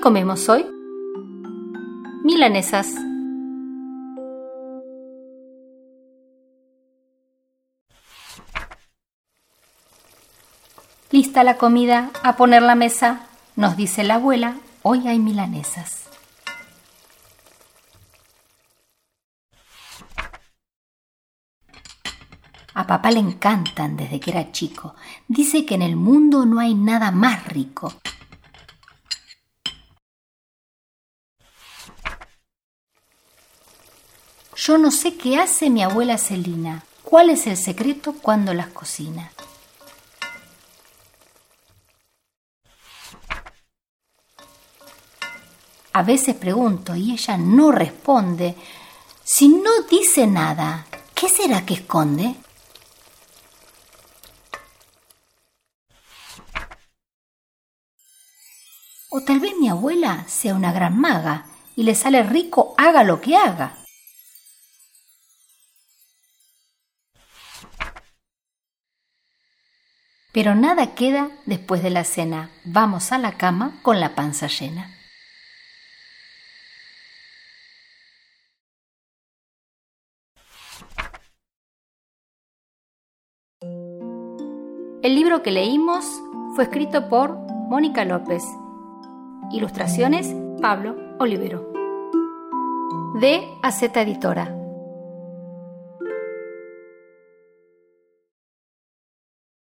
¿Qué comemos hoy? Milanesas. Lista la comida, a poner la mesa, nos dice la abuela, hoy hay milanesas. A papá le encantan desde que era chico. Dice que en el mundo no hay nada más rico. Yo no sé qué hace mi abuela Celina. ¿Cuál es el secreto cuando las cocina? A veces pregunto y ella no responde. Si no dice nada, ¿qué será que esconde? O tal vez mi abuela sea una gran maga y le sale rico haga lo que haga. Pero nada queda después de la cena. Vamos a la cama con la panza llena. El libro que leímos fue escrito por Mónica López. Ilustraciones Pablo Olivero. De Aceta Editora.